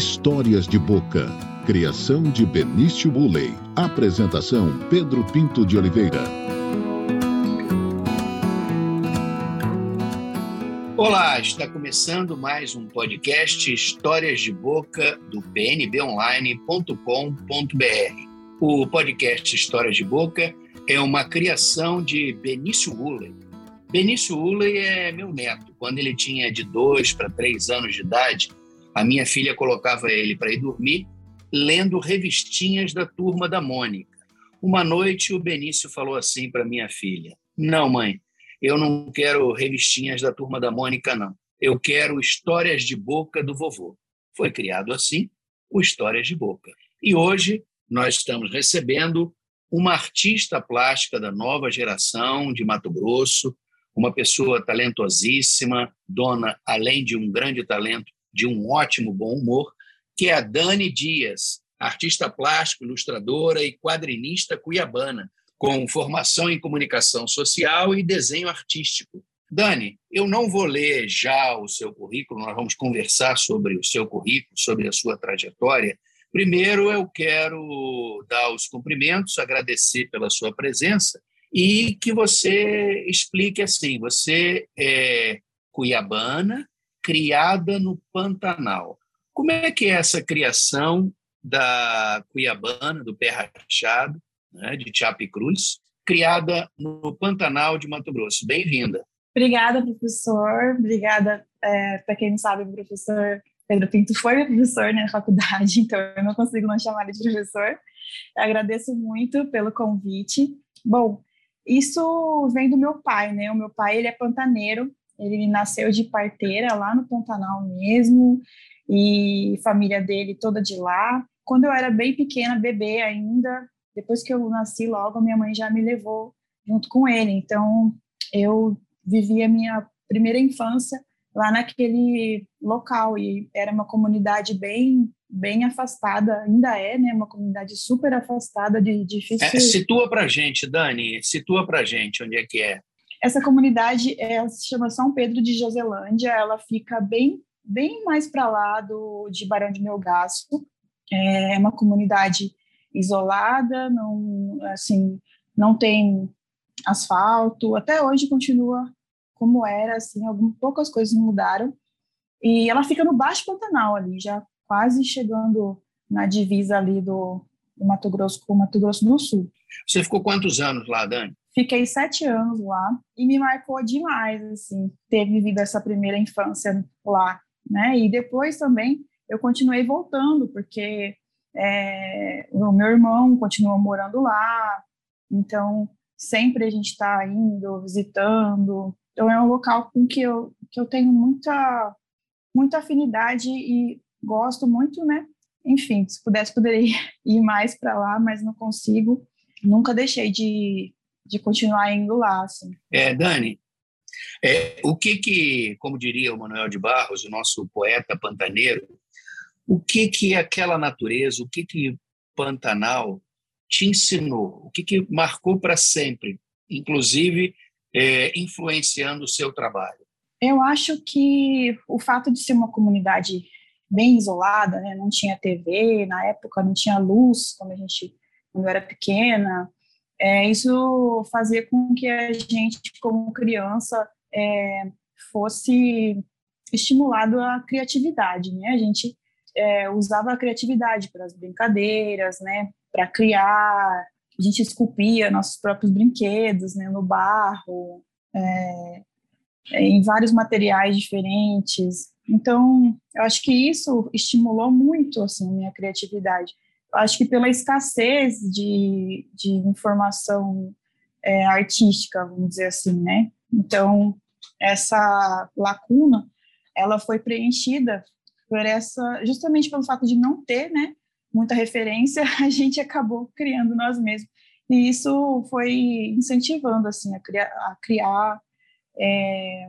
Histórias de Boca. Criação de Benício Bulley. Apresentação Pedro Pinto de Oliveira. Olá, está começando mais um podcast Histórias de Boca do pnbonline.com.br. O podcast Histórias de Boca é uma criação de Benício Bulley. Benício Bulley é meu neto. Quando ele tinha de dois para três anos de idade, a minha filha colocava ele para ir dormir lendo revistinhas da turma da Mônica. Uma noite o Benício falou assim para minha filha: Não, mãe, eu não quero revistinhas da turma da Mônica, não. Eu quero histórias de boca do vovô. Foi criado assim o Histórias de Boca. E hoje nós estamos recebendo uma artista plástica da nova geração de Mato Grosso, uma pessoa talentosíssima, dona, além de um grande talento, de um ótimo bom humor, que é a Dani Dias, artista plástico, ilustradora e quadrinista cuiabana, com formação em comunicação social e desenho artístico. Dani, eu não vou ler já o seu currículo, nós vamos conversar sobre o seu currículo, sobre a sua trajetória. Primeiro, eu quero dar os cumprimentos, agradecer pela sua presença e que você explique assim: você é cuiabana, criada no Pantanal. Como é que é essa criação da cuiabana, do pé rachado, né, de Chape Cruz, criada no Pantanal de Mato Grosso? Bem-vinda. Obrigada, professor. Obrigada, é, para quem não sabe, o professor Pedro Pinto foi meu professor né, na faculdade, então eu não consigo não chamar ele de professor. Eu agradeço muito pelo convite. Bom, isso vem do meu pai, né? O meu pai ele é pantaneiro, ele nasceu de parteira lá no Pantanal mesmo, e família dele toda de lá. Quando eu era bem pequena, bebê ainda, depois que eu nasci logo, minha mãe já me levou junto com ele. Então, eu vivi a minha primeira infância lá naquele local e era uma comunidade bem bem afastada, ainda é, né, uma comunidade super afastada de difícil. É, situa para gente, Dani, situa para gente onde é que é. Essa comunidade é, se chama São Pedro de Joselândia, ela fica bem, bem mais para lá do, de Barão de Melgaço. É uma comunidade isolada, não, assim, não tem asfalto, até hoje continua como era, assim, algumas, poucas coisas mudaram. E ela fica no Baixo Pantanal ali, já quase chegando na divisa ali do, do Mato Grosso com o Mato Grosso do Sul. Você ficou quantos anos lá, Dani? Fiquei sete anos lá e me marcou demais, assim, ter vivido essa primeira infância lá, né? E depois também eu continuei voltando, porque é, o meu irmão continuou morando lá, então sempre a gente está indo, visitando. Então é um local com que eu, que eu tenho muita, muita afinidade e gosto muito, né? Enfim, se pudesse, poderia ir mais para lá, mas não consigo. Nunca deixei de, de continuar indo lá. Assim. É, Dani, é, o que que, como diria o Manuel de Barros, o nosso poeta pantaneiro, o que que aquela natureza, o que que Pantanal te ensinou, o que que marcou para sempre, inclusive é, influenciando o seu trabalho? Eu acho que o fato de ser uma comunidade bem isolada, né, não tinha TV na época, não tinha luz quando a gente quando eu era pequena, é, isso fazia com que a gente, como criança, é, fosse estimulado a criatividade, né? A gente é, usava a criatividade para as brincadeiras, né? Para criar, a gente esculpia nossos próprios brinquedos, né? No barro, é, é, em vários materiais diferentes. Então, eu acho que isso estimulou muito assim minha criatividade acho que pela escassez de, de informação é, artística, vamos dizer assim, né? Então, essa lacuna, ela foi preenchida por essa, justamente pelo fato de não ter, né, muita referência, a gente acabou criando nós mesmos. E isso foi incentivando, assim, a criar, a, criar é,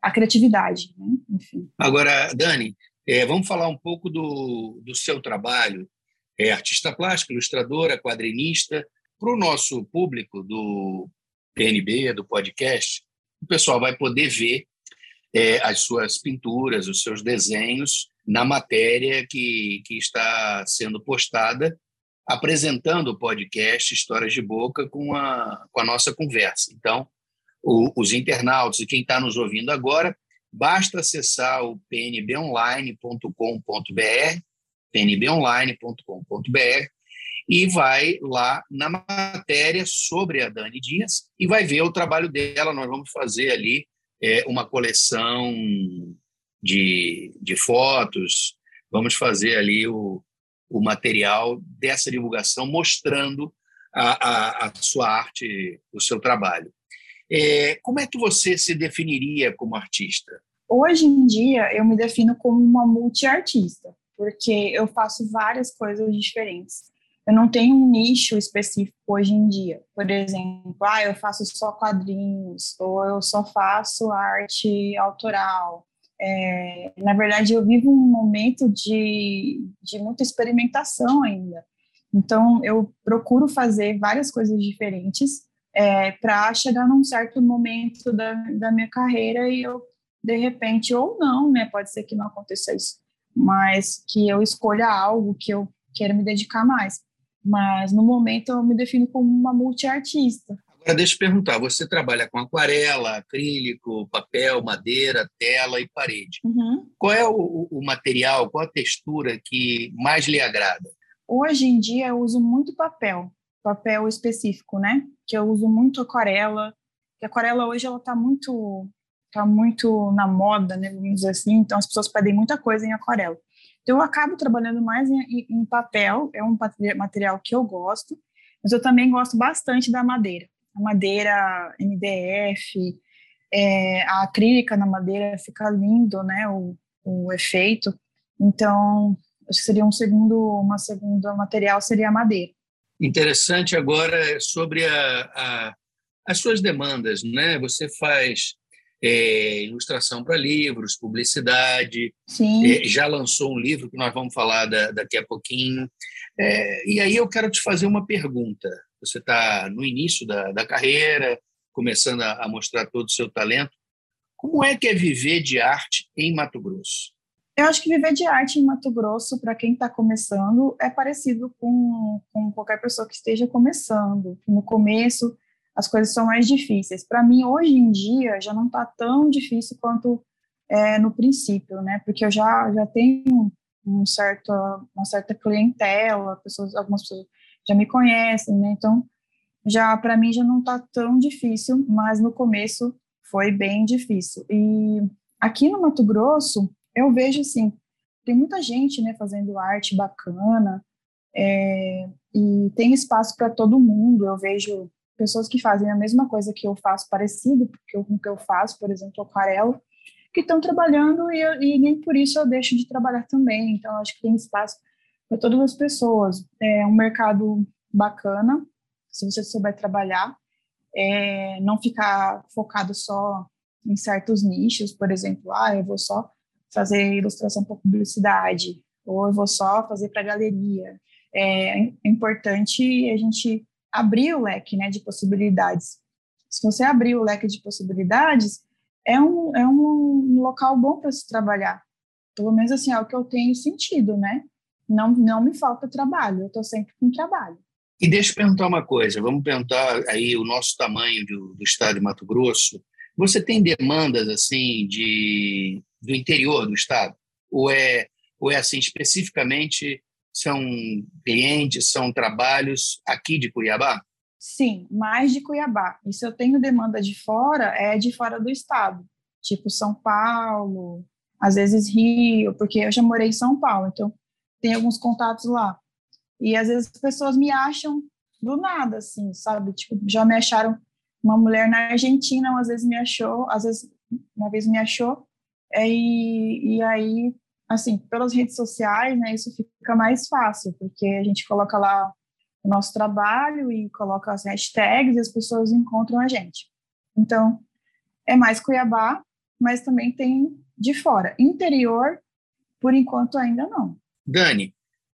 a criatividade, né? Enfim. Agora, Dani, é, vamos falar um pouco do, do seu trabalho é artista plástica, ilustradora, quadrinista. Para o nosso público do PNB, do podcast, o pessoal vai poder ver é, as suas pinturas, os seus desenhos na matéria que, que está sendo postada, apresentando o podcast Histórias de Boca com a, com a nossa conversa. Então, o, os internautas e quem está nos ouvindo agora, basta acessar o pnbonline.com.br, pnbonline.com.br, e vai lá na matéria sobre a Dani Dias e vai ver o trabalho dela. Nós vamos fazer ali é, uma coleção de, de fotos, vamos fazer ali o, o material dessa divulgação mostrando a, a, a sua arte, o seu trabalho. É, como é que você se definiria como artista? Hoje em dia, eu me defino como uma multiartista, porque eu faço várias coisas diferentes eu não tenho um nicho específico hoje em dia. Por exemplo, ah, eu faço só quadrinhos, ou eu só faço arte autoral. É, na verdade, eu vivo um momento de, de muita experimentação ainda. Então, eu procuro fazer várias coisas diferentes é, para chegar num certo momento da, da minha carreira e eu, de repente, ou não, né? Pode ser que não aconteça isso, mas que eu escolha algo que eu queira me dedicar mais mas no momento eu me defino como uma multiartista. Agora deixa eu perguntar, você trabalha com aquarela, acrílico, papel, madeira, tela e parede. Uhum. Qual é o, o, material, qual a textura que mais lhe agrada? Hoje em dia eu uso muito papel, papel específico, né? Que eu uso muito aquarela. A aquarela hoje ela está muito tá muito na moda, né, vamos dizer assim, então as pessoas pedem muita coisa em aquarela. Então, eu acabo trabalhando mais em, em, papel, é um material que eu gosto, mas eu também gosto bastante da madeira. A madeira MDF, é, a acrílica na madeira fica lindo, né, o, o efeito. Então, acho que seria um segundo, uma segunda material seria a madeira. Interessante agora sobre a, a, as suas demandas, né? Você faz é, ilustração para livros, publicidade. É, já lançou um livro que nós vamos falar da, daqui a pouquinho. É, e aí eu quero te fazer uma pergunta. Você está no início da, da carreira, começando a, a mostrar todo o seu talento. Como é que é viver de arte em Mato Grosso? Eu acho que viver de arte em Mato Grosso, para quem está começando, é parecido com, com qualquer pessoa que esteja começando. No começo, as coisas são mais difíceis. Para mim, hoje em dia, já não está tão difícil quanto é, no princípio, né? Porque eu já, já tenho um certo, uma certa clientela, pessoas, algumas pessoas já me conhecem, né? Então, já para mim já não está tão difícil, mas no começo foi bem difícil. E aqui no Mato Grosso, eu vejo assim, tem muita gente, né, fazendo arte bacana, é, e tem espaço para todo mundo. Eu vejo pessoas que fazem a mesma coisa que eu faço, parecido com o que eu faço, por exemplo, aquarela, que estão trabalhando e, e, nem por isso eu deixo de trabalhar também. Então, acho que tem espaço para todas as pessoas. É um mercado bacana, se você souber trabalhar, é, não ficar focado só em certos nichos, por exemplo, ah, eu vou só fazer ilustração para publicidade, ou eu vou só fazer para galeria. É, é importante a gente abrir o leque né, de possibilidades. Se você abrir o leque de possibilidades, é um, é um local bom para se trabalhar. Pelo menos assim, é o que eu tenho sentido, né? Não, não me falta trabalho, eu estou sempre com trabalho. E deixa eu perguntar uma coisa, vamos perguntar aí o nosso tamanho do, do estado de Mato Grosso. Você tem demandas assim de do interior do estado? Ou é, ou é assim especificamente são clientes, são trabalhos aqui de Cuiabá? Sim, mais de Cuiabá. E se eu tenho demanda de fora, é de fora do estado, tipo São Paulo, às vezes Rio, porque eu já morei em São Paulo, então tem alguns contatos lá. E às vezes as pessoas me acham do nada, assim, sabe? Tipo, já me acharam uma mulher na Argentina, às vezes me achou, às vezes uma vez me achou, é, e, e aí assim, pelas redes sociais, né, isso fica mais fácil, porque a gente coloca lá o nosso trabalho e coloca as hashtags e as pessoas encontram a gente. Então, é mais Cuiabá, mas também tem de fora. Interior, por enquanto, ainda não. Dani,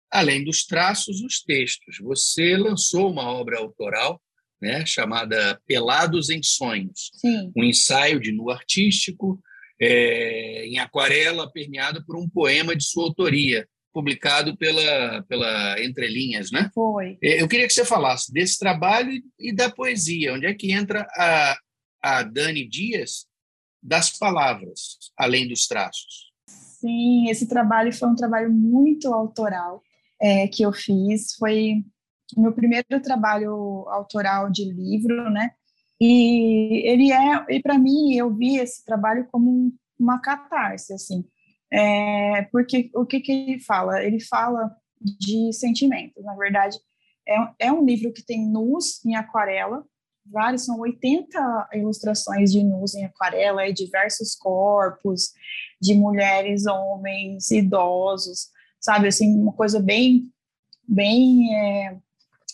além dos traços, os textos. Você lançou uma obra autoral né, chamada Pelados em Sonhos, Sim. um ensaio de nu artístico é, em aquarela, permeado por um poema de sua autoria, publicado pela, pela Entrelinhas, né? Foi. É, eu queria que você falasse desse trabalho e da poesia. Onde é que entra a, a Dani Dias das palavras, além dos traços? Sim, esse trabalho foi um trabalho muito autoral é, que eu fiz. Foi meu primeiro trabalho autoral de livro, né? E ele é, e para mim, eu vi esse trabalho como uma catarse, assim. É, porque o que, que ele fala? Ele fala de sentimentos. Na verdade, é, é um livro que tem nus em aquarela, vários, são 80 ilustrações de nus em aquarela, e diversos corpos, de mulheres, homens, idosos, sabe, assim, uma coisa bem, bem é,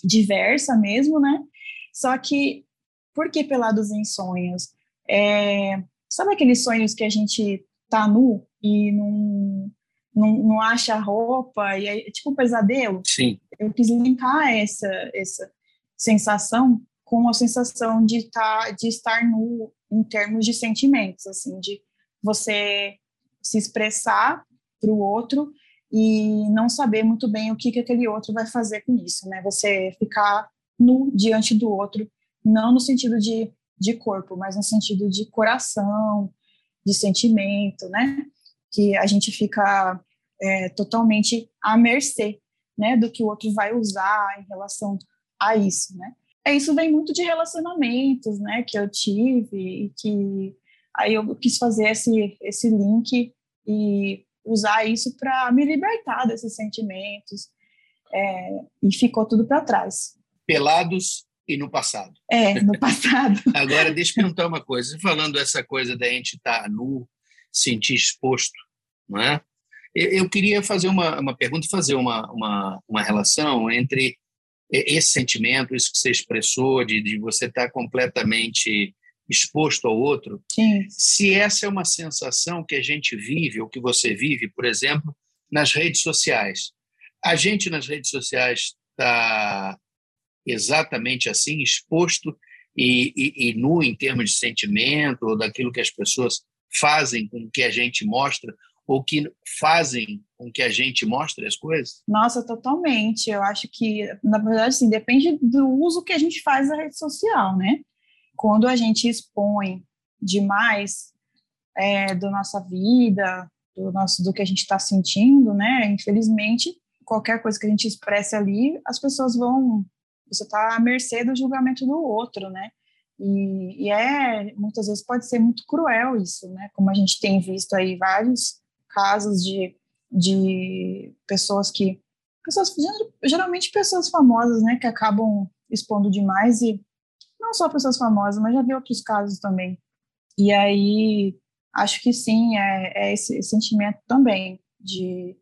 diversa mesmo, né? Só que, por que Pelados em Sonhos? É, sabe aqueles sonhos que a gente tá nu e não, não, não acha roupa, e é tipo um pesadelo? Sim. Eu quis linkar essa, essa sensação com a sensação de, tá, de estar nu em termos de sentimentos, assim, de você se expressar para o outro e não saber muito bem o que, que aquele outro vai fazer com isso, né? Você ficar nu diante do outro, não no sentido de, de corpo, mas no sentido de coração, de sentimento, né? Que a gente fica é, totalmente à mercê, né? Do que o outro vai usar em relação a isso, né? É, isso vem muito de relacionamentos, né? Que eu tive e que aí eu quis fazer esse, esse link e usar isso para me libertar desses sentimentos é, e ficou tudo para trás. Pelados e no passado. É, no passado. Agora, deixa eu perguntar uma coisa. Falando essa coisa da gente estar nu, sentir exposto, não é? Eu, queria fazer uma, uma pergunta, fazer uma, uma, uma relação entre esse sentimento, isso que você expressou, de, de você estar completamente exposto ao outro, Sim. se essa é uma sensação que a gente vive, ou que você vive, por exemplo, nas redes sociais. A gente nas redes sociais está exatamente assim, exposto e, e, e, nu em termos de sentimento, ou daquilo que as pessoas fazem com que a gente mostra, ou que fazem com que a gente mostre as coisas? Nossa, totalmente. Eu acho que, na verdade, assim, depende do uso que a gente faz da rede social, né? quando a gente expõe demais é, da nossa vida, do, nosso, do que a gente está sentindo, né? Infelizmente, qualquer coisa que a gente expresse ali, as pessoas vão. Você está à mercê do julgamento do outro, né? E, e, é, muitas vezes pode ser muito cruel isso, né? Como a gente tem visto aí vários casos de, de pessoas que. Pessoas, geralmente pessoas famosas, né? Que acabam expondo demais e não só pessoas famosas, mas já vi outros casos também. E aí, acho que sim, é, é esse, esse sentimento também de...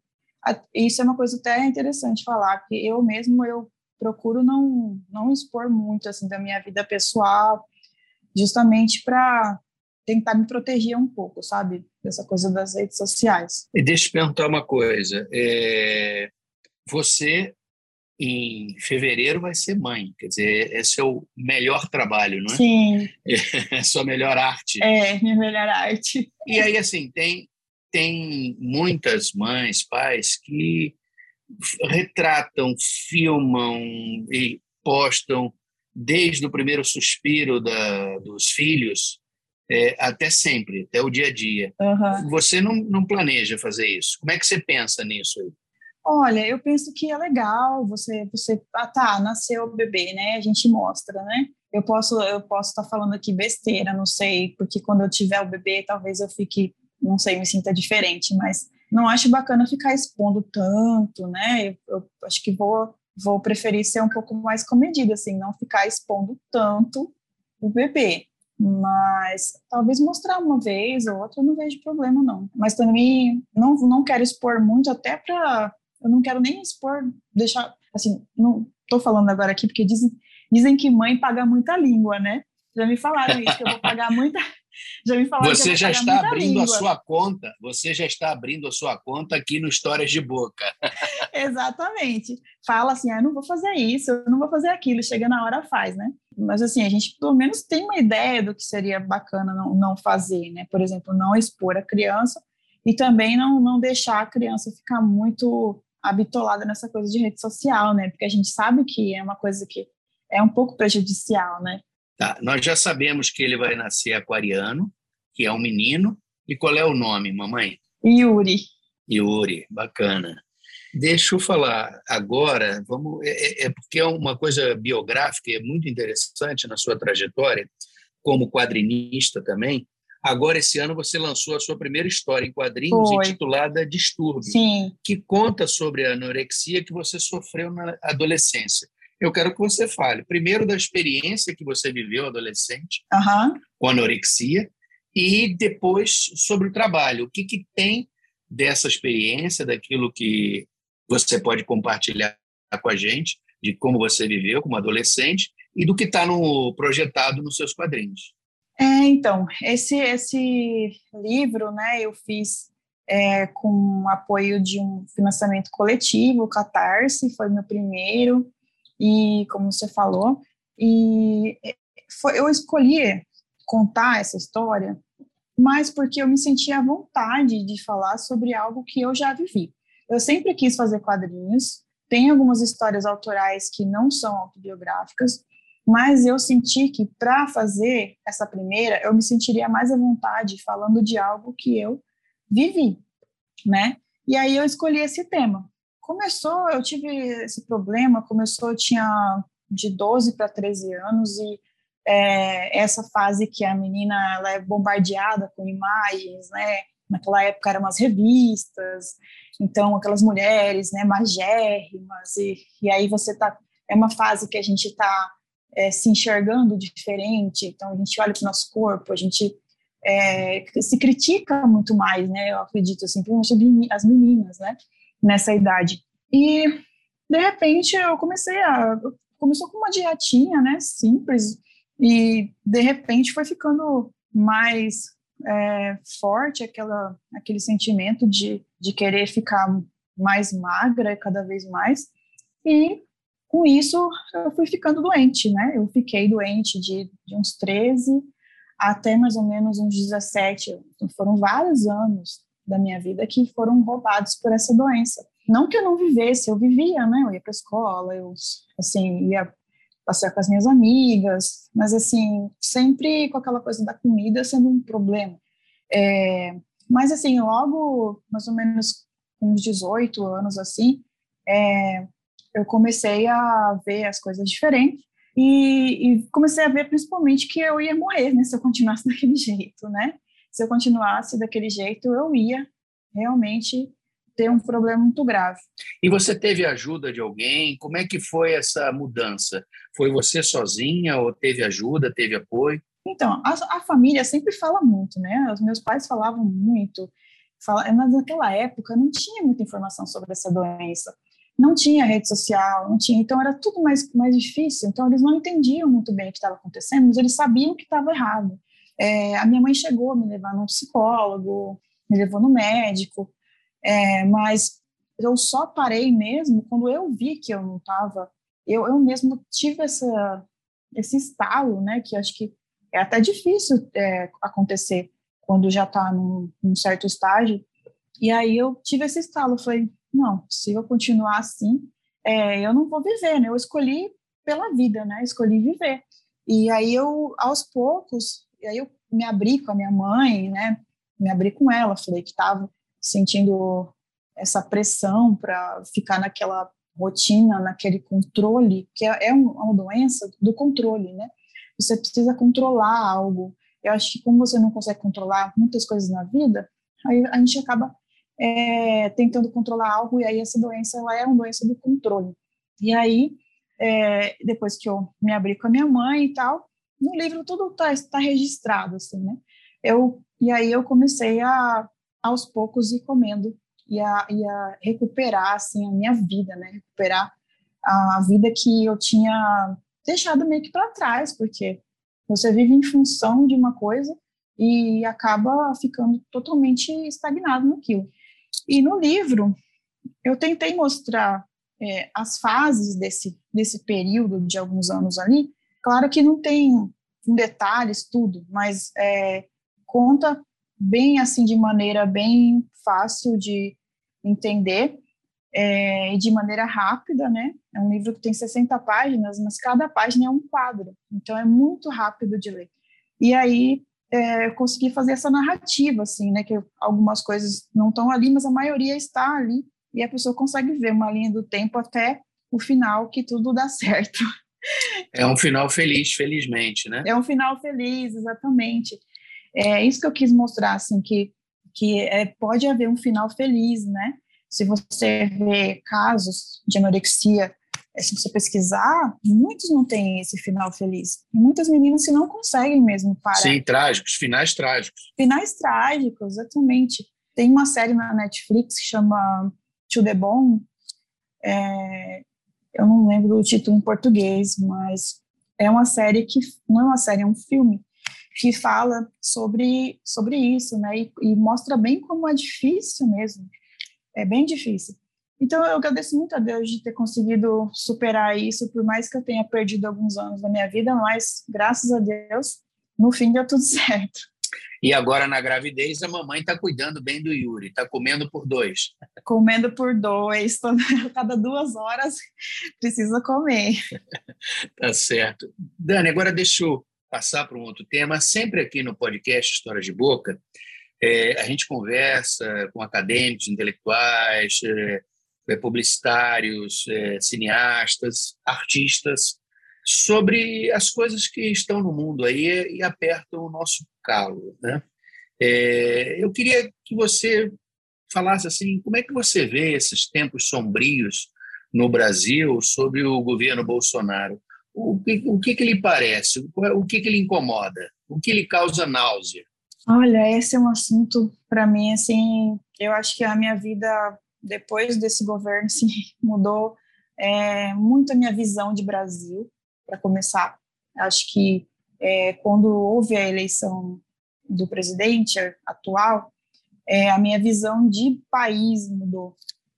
Isso é uma coisa até interessante falar, porque eu mesmo, eu procuro não, não expor muito, assim, da minha vida pessoal, justamente para tentar me proteger um pouco, sabe? Dessa coisa das redes sociais. E deixa eu perguntar uma coisa. É, você em fevereiro vai ser mãe. Quer dizer, é o melhor trabalho, não é? Sim. É sua melhor arte. É, minha melhor arte. E aí, assim, tem, tem muitas mães, pais que retratam, filmam e postam desde o primeiro suspiro da, dos filhos é, até sempre, até o dia a dia. Uhum. Você não, não planeja fazer isso. Como é que você pensa nisso aí? Olha, eu penso que é legal você, você, ah tá, nasceu o bebê, né? A gente mostra, né? Eu posso, eu posso estar tá falando aqui besteira, não sei, porque quando eu tiver o bebê, talvez eu fique, não sei, me sinta diferente, mas não acho bacana ficar expondo tanto, né? Eu, eu acho que vou, vou preferir ser um pouco mais comedida, assim, não ficar expondo tanto o bebê. Mas talvez mostrar uma vez ou outra, eu não vejo problema, não. Mas também não, não quero expor muito, até para eu não quero nem expor, deixar, assim, não estou falando agora aqui porque dizem, dizem que mãe paga muita língua, né? Já me falaram isso, que eu vou pagar muita. Já me falaram você já está abrindo língua. a sua conta, você já está abrindo a sua conta aqui no Histórias de Boca. Exatamente. Fala assim, ah, eu não vou fazer isso, eu não vou fazer aquilo, chega na hora faz, né? mas assim, a gente pelo menos tem uma ideia do que seria bacana não, não fazer, né? Por exemplo, não expor a criança e também não, não deixar a criança ficar muito habitolada nessa coisa de rede social, né? Porque a gente sabe que é uma coisa que é um pouco prejudicial, né? Tá, nós já sabemos que ele vai nascer aquariano, que é um menino. E qual é o nome, mamãe? Yuri. Yuri, bacana. Deixa eu falar agora, vamos, é, é, é porque é uma coisa biográfica e é muito interessante na sua trajetória, como quadrinista também. Agora, esse ano, você lançou a sua primeira história em quadrinhos, Foi. intitulada Distúrbio, Sim. que conta sobre a anorexia que você sofreu na adolescência. Eu quero que você fale, primeiro, da experiência que você viveu adolescente uhum. com anorexia, e depois sobre o trabalho. O que, que tem dessa experiência, daquilo que você pode compartilhar com a gente, de como você viveu como adolescente e do que está no projetado nos seus quadrinhos. É, então, esse esse livro, né, eu fiz é, com apoio de um financiamento coletivo, o Catarse, foi meu primeiro, e como você falou, e foi, eu escolhi contar essa história mas porque eu me sentia à vontade de falar sobre algo que eu já vivi. Eu sempre quis fazer quadrinhos, tem algumas histórias autorais que não são autobiográficas, mas eu senti que para fazer essa primeira, eu me sentiria mais à vontade falando de algo que eu vivi, né? E aí eu escolhi esse tema. Começou, eu tive esse problema, começou, eu tinha de 12 para 13 anos e é, essa fase que a menina ela é bombardeada com imagens, né? Naquela época eram as revistas, então aquelas mulheres, né, magérrimas, e, e aí você tá, é uma fase que a gente está é, se enxergando diferente, então a gente olha para o nosso corpo, a gente é, se critica muito mais, né, eu acredito, assim, principalmente as meninas, né, nessa idade. E, de repente, eu comecei a, começou com uma dietinha, né, simples, e de repente foi ficando mais é, forte aquela, aquele sentimento de, de querer ficar mais magra cada vez mais. E com isso eu fui ficando doente, né? Eu fiquei doente de, de uns 13 até mais ou menos uns 17. Então foram vários anos da minha vida que foram roubados por essa doença. Não que eu não vivesse, eu vivia, né? Eu ia para escola, eu assim ia passear com as minhas amigas, mas assim, sempre com aquela coisa da comida sendo um problema. É, mas assim, logo, mais ou menos uns 18 anos assim, é, eu comecei a ver as coisas diferentes e, e, comecei a ver principalmente que eu ia morrer, né, se eu continuasse daquele jeito, né? Se eu continuasse daquele jeito, eu ia realmente ter um problema muito grave. E você teve ajuda de alguém? Como é que foi essa mudança? Foi você sozinha ou teve ajuda, teve apoio? Então, a, a família sempre fala muito, né? Os meus pais falavam muito. Fala, mas naquela época não tinha muita informação sobre essa doença. Não tinha rede social, não tinha, então era tudo mais, mais difícil. Então eles não entendiam muito bem o que estava acontecendo, mas eles sabiam que estava errado. É, a minha mãe chegou a me levar num psicólogo, me levou no médico, é, mas eu só parei mesmo quando eu vi que eu não estava. Eu, eu mesmo tive essa, esse estalo, né? Que acho que é até difícil é, acontecer quando já está num, num, certo estágio. E aí eu tive esse estalo. Falei, não, se eu continuar assim, é, eu não vou viver, né? Eu escolhi pela vida, né? Escolhi viver. E aí eu, aos poucos, e aí eu me abri com a minha mãe, né? Me abri com ela, falei que estava sentindo essa pressão para ficar naquela rotina, naquele controle, que é, é uma doença do controle, né? Você precisa controlar algo. Eu acho que como você não consegue controlar muitas coisas na vida, aí a gente acaba é, tentando controlar algo e aí essa doença ela é uma doença do controle. E aí, é, depois que eu me abri com a minha mãe e tal, no livro tudo está tá registrado, assim, né? Eu, e aí eu comecei a aos poucos ir comendo e a, e a recuperar assim a minha vida, né? Recuperar a vida que eu tinha deixado meio que para trás, porque você vive em função de uma coisa e acaba ficando totalmente estagnado naquilo. E no livro eu tentei mostrar é, as fases desse desse período de alguns anos ali claro que não tem em detalhes tudo, mas é, conta bem assim de maneira bem fácil de entender é, e de maneira rápida, né? É um livro que tem 60 páginas, mas cada página é um quadro, então é muito rápido de ler. E aí é, eu consegui fazer essa narrativa, assim, né? Que algumas coisas não estão ali, mas a maioria está ali e a pessoa consegue ver uma linha do tempo até o final que tudo dá certo. É um final feliz, felizmente, né? É um final feliz, exatamente. É isso que eu quis mostrar, assim, que, que é, pode haver um final feliz, né? Se você vê casos de anorexia, é, se você pesquisar, muitos não têm esse final feliz. E muitas meninas se não conseguem mesmo parar. Sim, trágicos, finais trágicos. Finais trágicos, exatamente. Tem uma série na Netflix que chama To The Bone, é, eu não lembro o título em português, mas é uma série que não é uma série, é um filme que fala sobre sobre isso, né? E, e mostra bem como é difícil mesmo, é bem difícil. Então eu agradeço muito a Deus de ter conseguido superar isso, por mais que eu tenha perdido alguns anos da minha vida, mas graças a Deus no fim deu tudo certo. E agora, na gravidez, a mamãe está cuidando bem do Yuri, está comendo por dois. Comendo por dois, cada duas horas precisa comer. tá certo. Dani, agora deixa eu passar para um outro tema. Sempre aqui no podcast Histórias de Boca, é, a gente conversa com acadêmicos, intelectuais, é, é publicitários, é, cineastas, artistas, sobre as coisas que estão no mundo aí e apertam o nosso calo. Né? É, eu queria que você falasse assim, como é que você vê esses tempos sombrios no Brasil sobre o governo Bolsonaro? O que, o que, que lhe parece? O que, que lhe incomoda? O que lhe causa náusea? Olha, esse é um assunto para mim assim, eu acho que a minha vida depois desse governo assim, mudou é, muito a minha visão de Brasil para começar. Acho que é, quando houve a eleição do presidente atual, é, a minha visão de país mudou,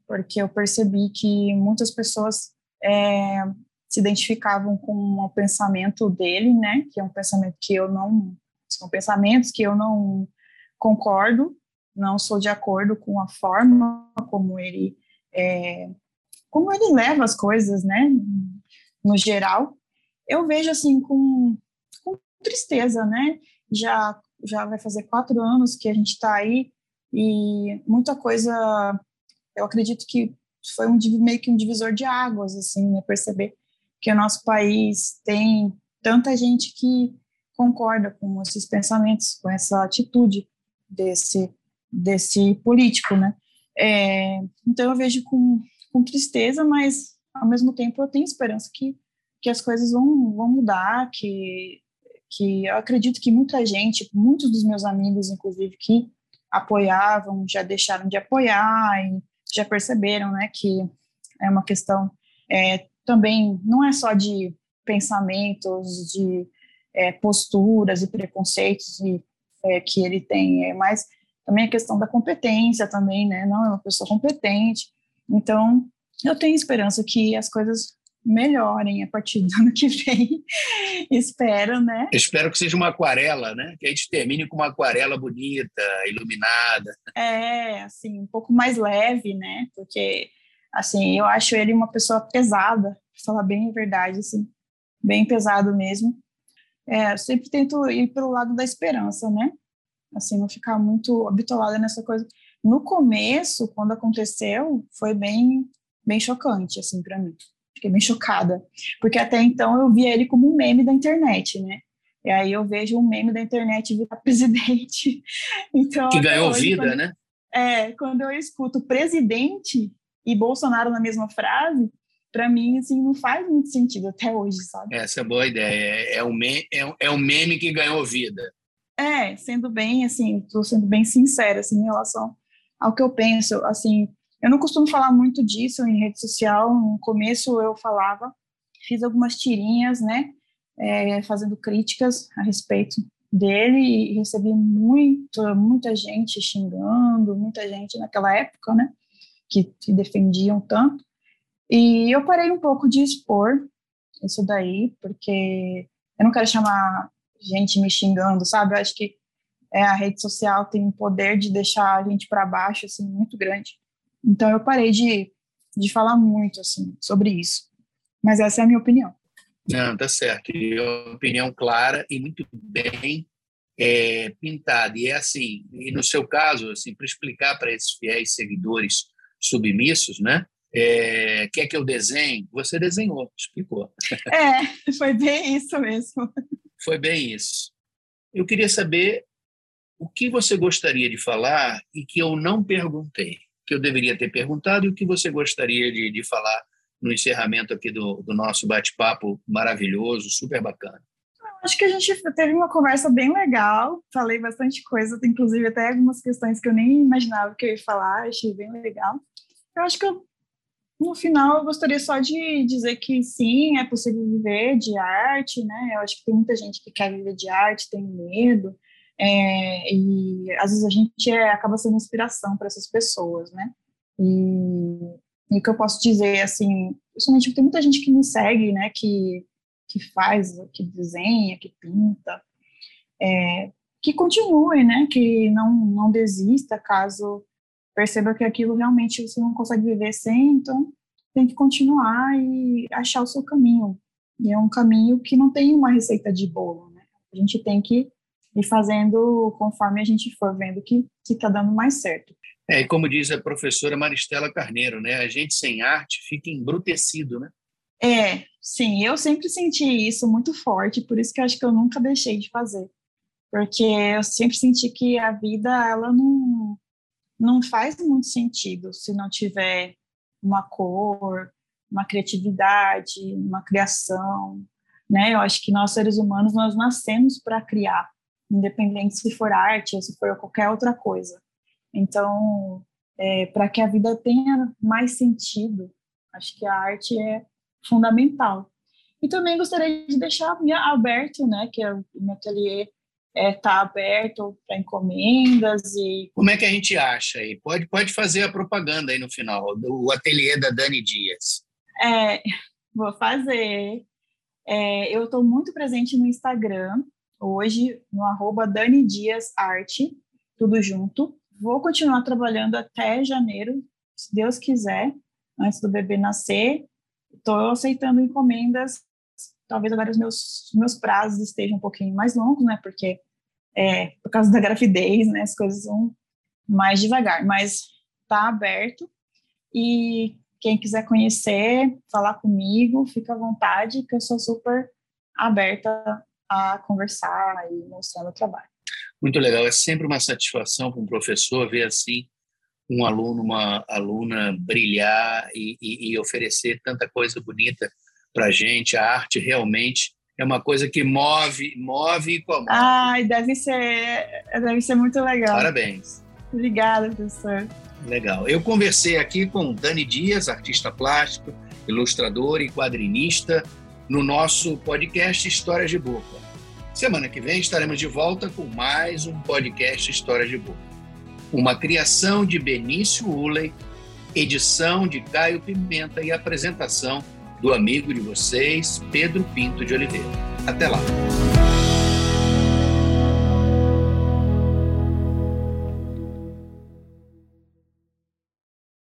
porque eu percebi que muitas pessoas é, se identificavam com o pensamento dele, né, que é um pensamento que eu não, são pensamentos que eu não concordo, não sou de acordo com a forma como ele, é, como ele leva as coisas, né, no geral, eu vejo assim com, tristeza, né? Já já vai fazer quatro anos que a gente está aí e muita coisa. Eu acredito que foi um meio que um divisor de águas, assim, né? Perceber que o nosso país tem tanta gente que concorda com esses pensamentos, com essa atitude desse desse político, né? É, então eu vejo com, com tristeza, mas ao mesmo tempo eu tenho esperança que que as coisas vão, vão mudar, que, que eu acredito que muita gente, muitos dos meus amigos, inclusive, que apoiavam, já deixaram de apoiar e já perceberam, né, que é uma questão é, também, não é só de pensamentos, de é, posturas e preconceitos e, é, que ele tem, é, mas também a questão da competência também, né, não é uma pessoa competente, então eu tenho esperança que as coisas melhorem a partir do ano que vem. Espero, né? Espero que seja uma aquarela, né? Que a gente termine com uma aquarela bonita, iluminada. É, assim, um pouco mais leve, né? Porque, assim, eu acho ele uma pessoa pesada, para falar bem a verdade, assim, bem pesado mesmo. É, eu sempre tento ir pelo lado da esperança, né? Assim, não ficar muito habituada nessa coisa. No começo, quando aconteceu, foi bem, bem chocante, assim, para mim. Fiquei bem chocada, porque até então eu via ele como um meme da internet, né? E aí eu vejo um meme da internet virar presidente. Então, que ganhou hoje, vida, quando, né? É, quando eu escuto presidente e Bolsonaro na mesma frase, para mim, assim, não faz muito sentido até hoje, sabe? Essa é boa ideia. É, é, um meme, é, é um meme que ganhou vida. É, sendo bem, assim, estou sendo bem sincera, assim, em relação ao que eu penso, assim, eu não costumo falar muito disso em rede social. No começo eu falava, fiz algumas tirinhas, né, é, fazendo críticas a respeito dele e recebi muito, muita gente xingando, muita gente naquela época, né, que se defendiam tanto. E eu parei um pouco de expor isso daí, porque eu não quero chamar gente me xingando, sabe? Eu acho que é, a rede social tem um poder de deixar a gente para baixo, assim, muito grande. Então eu parei de, de falar muito, assim, sobre isso. Mas essa é a minha opinião. Não, tá certo. E é opinião clara e muito bem é, pintada. E é assim, e no seu caso, assim, para explicar para esses fiéis seguidores submissos, né? É, quer que eu desenhe? Você desenhou, explicou. É, foi bem isso mesmo. Foi bem isso. Eu queria saber o que você gostaria de falar e que eu não perguntei, que eu deveria ter perguntado e o que você gostaria de, de falar no encerramento aqui do, do nosso bate-papo maravilhoso, super bacana. Acho que a gente teve uma conversa bem legal, falei bastante coisa, inclusive até algumas questões que eu nem imaginava que eu ia falar, achei bem legal. Eu acho que eu, no final eu gostaria só de dizer que sim, é possível viver de arte, né? Eu acho que tem muita gente que quer viver de arte, tem medo, é, e às vezes a gente é, acaba sendo inspiração para essas pessoas, né? E, e o que eu posso dizer, assim, principalmente tem muita gente que me segue, né, que, que faz, que desenha, que pinta, é, que continue, né, que não, não desista caso perceba que aquilo realmente você não consegue viver sem, então tem que continuar e achar o seu caminho. E é um caminho que não tem uma receita de bolo, né? A gente tem que ir fazendo conforme a gente for vendo que está dando mais certo. É, e como diz a professora Maristela Carneiro, né? A gente sem arte fica embrutecido, né? É, sim, eu sempre senti isso muito forte, por isso que eu acho que eu nunca deixei de fazer. Porque eu sempre senti que a vida, ela não, não faz muito sentido se não tiver uma cor, uma criatividade, uma criação, né? Eu acho que nós seres humanos nós nascemos para criar, independente se for arte ou se for qualquer outra coisa. Então, é, para que a vida tenha mais sentido, acho que a arte é fundamental. E também gostaria de deixar aberto, né, que o meu ateliê está é, tá aberto para encomendas e... Como é que a gente acha aí? Pode, pode fazer a propaganda aí no final, do ateliê da Dani Dias. É, vou fazer. É, eu estou muito presente no Instagram, hoje, no arroba Dani Dias Arte, tudo junto. Vou continuar trabalhando até janeiro, se Deus quiser, antes do bebê nascer. Estou aceitando encomendas. Talvez agora os meus, meus prazos estejam um pouquinho mais longos, né? Porque é, por causa da gravidez, né? As coisas vão mais devagar, mas está aberto. E quem quiser conhecer, falar comigo, fica à vontade, que eu sou super aberta a conversar e mostrar meu trabalho. Muito legal. É sempre uma satisfação para um professor ver assim um aluno, uma aluna brilhar e, e, e oferecer tanta coisa bonita para a gente. A arte realmente é uma coisa que move, move e comove. Ai, deve ser, deve ser muito legal. Parabéns. Obrigada, professor. Legal. Eu conversei aqui com Dani Dias, artista plástico, ilustrador e quadrinista, no nosso podcast Histórias de Boca. Semana que vem estaremos de volta com mais um podcast História de Boca. Uma criação de Benício Uley, edição de Caio Pimenta e apresentação do amigo de vocês, Pedro Pinto de Oliveira. Até lá!